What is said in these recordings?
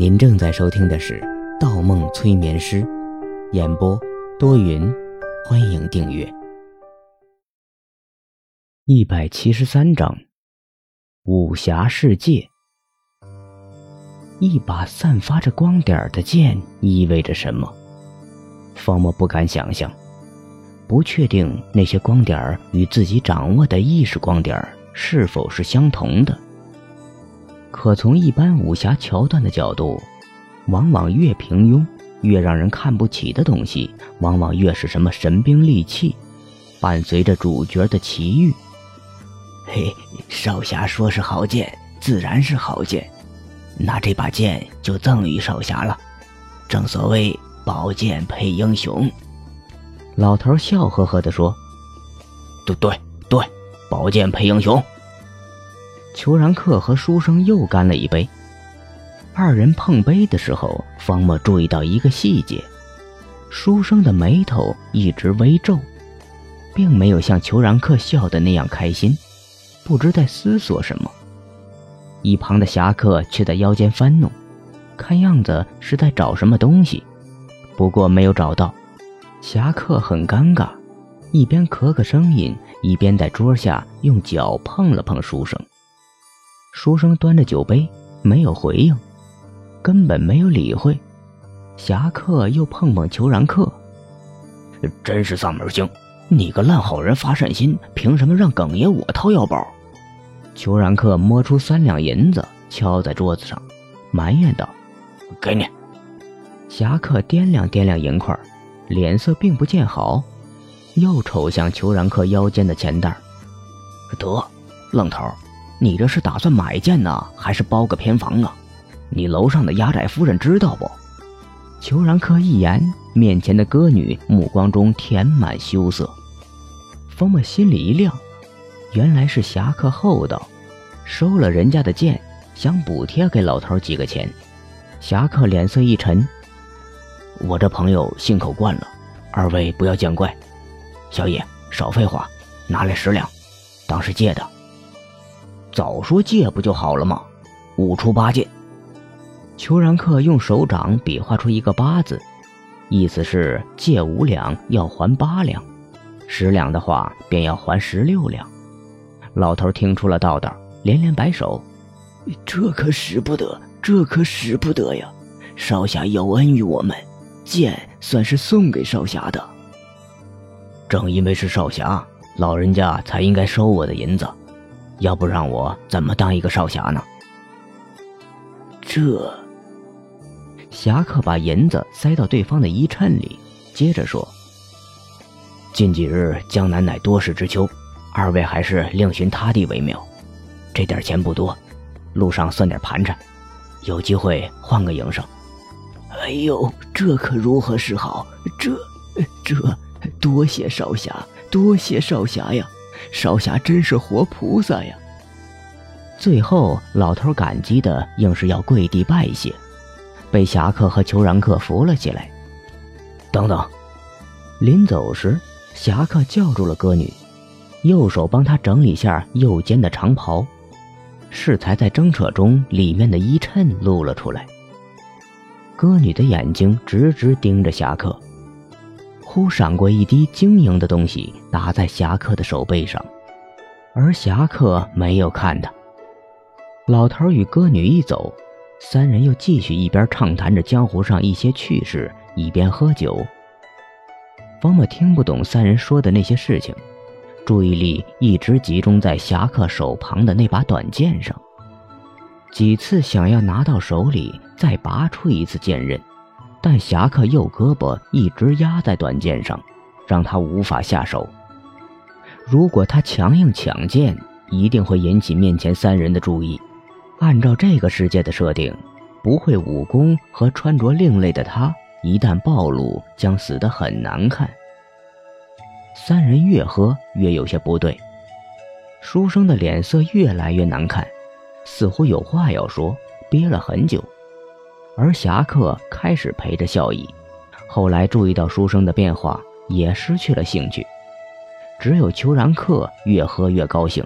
您正在收听的是《盗梦催眠师》，演播多云，欢迎订阅。一百七十三章，武侠世界。一把散发着光点的剑意味着什么？方墨不敢想象，不确定那些光点与自己掌握的意识光点是否是相同的。可从一般武侠桥段的角度，往往越平庸、越让人看不起的东西，往往越是什么神兵利器，伴随着主角的奇遇。嘿，少侠说是好剑，自然是好剑，那这把剑就赠与少侠了。正所谓宝剑配英雄。老头笑呵呵地说：“对对对，宝剑配英雄。”裘然客和书生又干了一杯。二人碰杯的时候，方墨注意到一个细节：书生的眉头一直微皱，并没有像裘然客笑的那样开心，不知在思索什么。一旁的侠客却在腰间翻弄，看样子是在找什么东西，不过没有找到。侠客很尴尬，一边咳咳声音，一边在桌下用脚碰了碰书生。书生端着酒杯，没有回应，根本没有理会。侠客又碰碰裘然客，真是丧门星！你个烂好人发善心，凭什么让耿爷我掏腰包？裘然客摸出三两银子，敲在桌子上，埋怨道：“给你。”侠客掂量掂量银块，脸色并不见好，又瞅向裘然客腰间的钱袋得，愣头。你这是打算买剑呢，还是包个偏房啊？你楼上的压寨夫人知道不？裘然客一言，面前的歌女目光中填满羞涩。方墨心里一亮，原来是侠客厚道，收了人家的剑，想补贴给老头几个钱。侠客脸色一沉：“我这朋友信口惯了，二位不要见怪。小野，少废话，拿来十两，当是借的。”早说借不就好了吗？五出八进。裘然客用手掌比划出一个八字，意思是借五两要还八两，十两的话便要还十六两。老头听出了道道，连连摆手：“这可使不得，这可使不得呀！少侠有恩于我们，剑算是送给少侠的。正因为是少侠，老人家才应该收我的银子。”要不让我怎么当一个少侠呢？这侠客把银子塞到对方的衣衬里，接着说：“近几日江南乃多事之秋，二位还是另寻他地为妙。这点钱不多，路上算点盘缠，有机会换个营生。”哎呦，这可如何是好？这这，多谢少侠，多谢少侠呀！少侠真是活菩萨呀！最后，老头感激的硬是要跪地拜谢，被侠客和裘然客扶了起来。等等，临走时，侠客叫住了歌女，右手帮她整理下右肩的长袍。适才在争扯中，里面的衣衬露了出来。歌女的眼睛直直盯着侠客。忽闪过一滴晶莹的东西，打在侠客的手背上，而侠客没有看他。老头与歌女一走，三人又继续一边畅谈着江湖上一些趣事，一边喝酒。方墨听不懂三人说的那些事情，注意力一直集中在侠客手旁的那把短剑上，几次想要拿到手里，再拔出一次剑刃。但侠客右胳膊一直压在短剑上，让他无法下手。如果他强硬抢剑，一定会引起面前三人的注意。按照这个世界的设定，不会武功和穿着另类的他，一旦暴露，将死得很难看。三人越喝越有些不对，书生的脸色越来越难看，似乎有话要说，憋了很久。而侠客开始陪着笑意，后来注意到书生的变化，也失去了兴趣。只有裘然客越喝越高兴。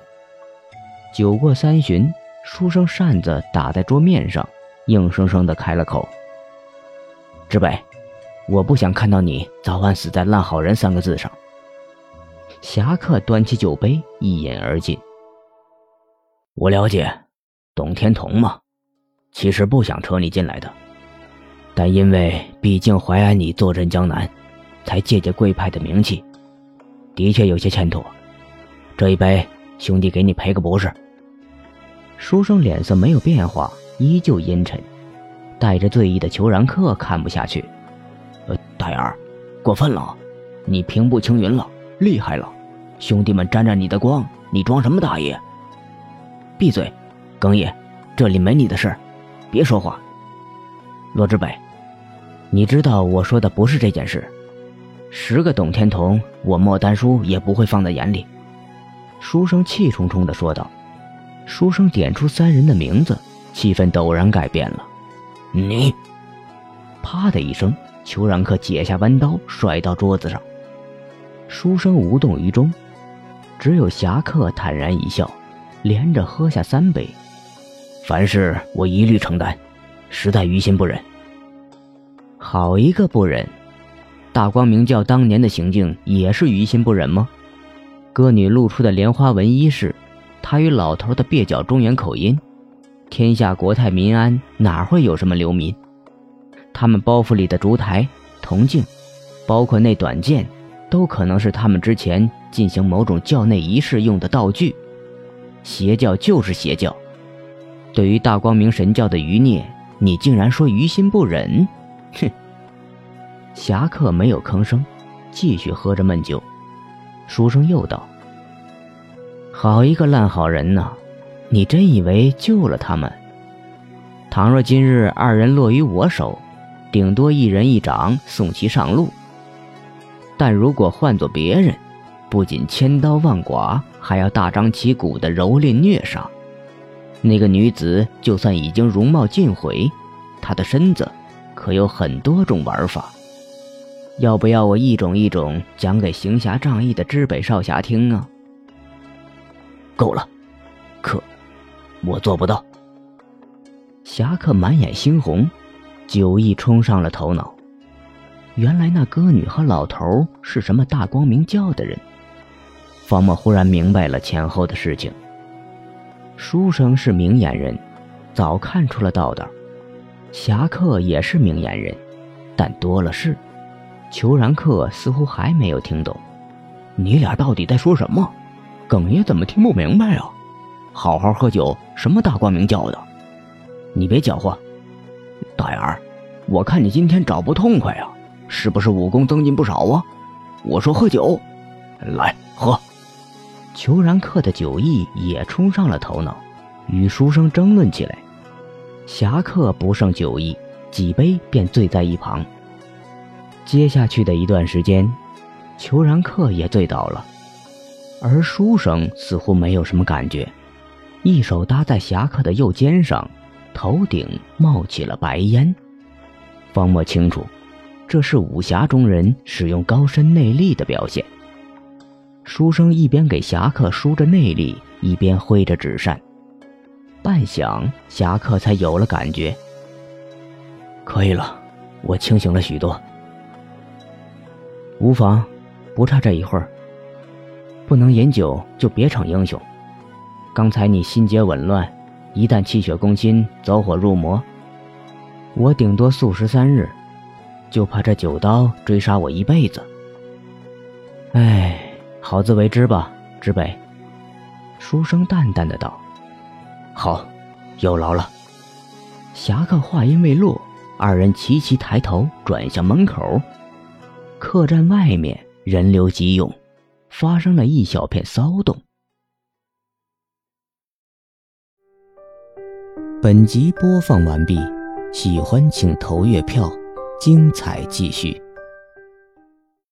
酒过三巡，书生扇子打在桌面上，硬生生的开了口：“知北，我不想看到你早晚死在‘烂好人’三个字上。”侠客端起酒杯，一饮而尽。我了解，董天童嘛，其实不想扯你进来的，但因为毕竟淮安你坐镇江南，才借借贵派的名气，的确有些欠妥。这一杯，兄弟给你赔个不是。书生脸色没有变化，依旧阴沉，带着醉意的裘然客看不下去，呃，大眼儿，过分了，你平步青云了，厉害了。兄弟们沾沾你的光，你装什么大爷？闭嘴，耿爷，这里没你的事别说话。罗之北，你知道我说的不是这件事。十个董天童，我莫丹书也不会放在眼里。书生气冲冲地说道。书生点出三人的名字，气氛陡然改变了。你，啪的一声，裘然客解下弯刀，甩到桌子上。书生无动于衷。只有侠客坦然一笑，连着喝下三杯。凡事我一律承担，实在于心不忍。好一个不忍！大光明教当年的行径也是于心不忍吗？歌女露出的莲花纹衣饰，他与老头的蹩脚中原口音，天下国泰民安，哪会有什么流民？他们包袱里的烛台、铜镜，包括那短剑。都可能是他们之前进行某种教内仪式用的道具。邪教就是邪教。对于大光明神教的余孽，你竟然说于心不忍？哼！侠客没有吭声，继续喝着闷酒。书生又道：“好一个烂好人呐！你真以为救了他们？倘若今日二人落于我手，顶多一人一掌送其上路。”但如果换做别人，不仅千刀万剐，还要大张旗鼓的蹂躏虐杀。那个女子就算已经容貌尽毁，她的身子可有很多种玩法。要不要我一种一种讲给行侠仗义的知北少侠听啊？够了，可我做不到。侠客满眼猩红，酒意冲上了头脑。原来那歌女和老头是什么大光明教的人？方墨忽然明白了前后的事情。书生是明眼人，早看出了道道；侠客也是明眼人，但多了是。裘然客似乎还没有听懂，你俩到底在说什么？耿爷怎么听不明白啊？好好喝酒，什么大光明教的？你别搅和，大眼儿，我看你今天找不痛快啊！是不是武功增进不少啊？我说喝酒，来喝。裘然客的酒意也冲上了头脑，与书生争论起来。侠客不胜酒意，几杯便醉在一旁。接下去的一段时间，裘然客也醉倒了，而书生似乎没有什么感觉，一手搭在侠客的右肩上，头顶冒起了白烟。方墨清楚。这是武侠中人使用高深内力的表现。书生一边给侠客输着内力，一边挥着纸扇。半晌，侠客才有了感觉。可以了，我清醒了许多。无妨，不差这一会儿。不能饮酒就别逞英雄。刚才你心结紊乱，一旦气血攻心，走火入魔，我顶多素食三日。就怕这九刀追杀我一辈子。哎，好自为之吧，知北。书生淡淡的道：“好，有劳了。”侠客话音未落，二人齐齐抬头转向门口。客栈外面人流急涌，发生了一小片骚动。本集播放完毕，喜欢请投月票。精彩继续。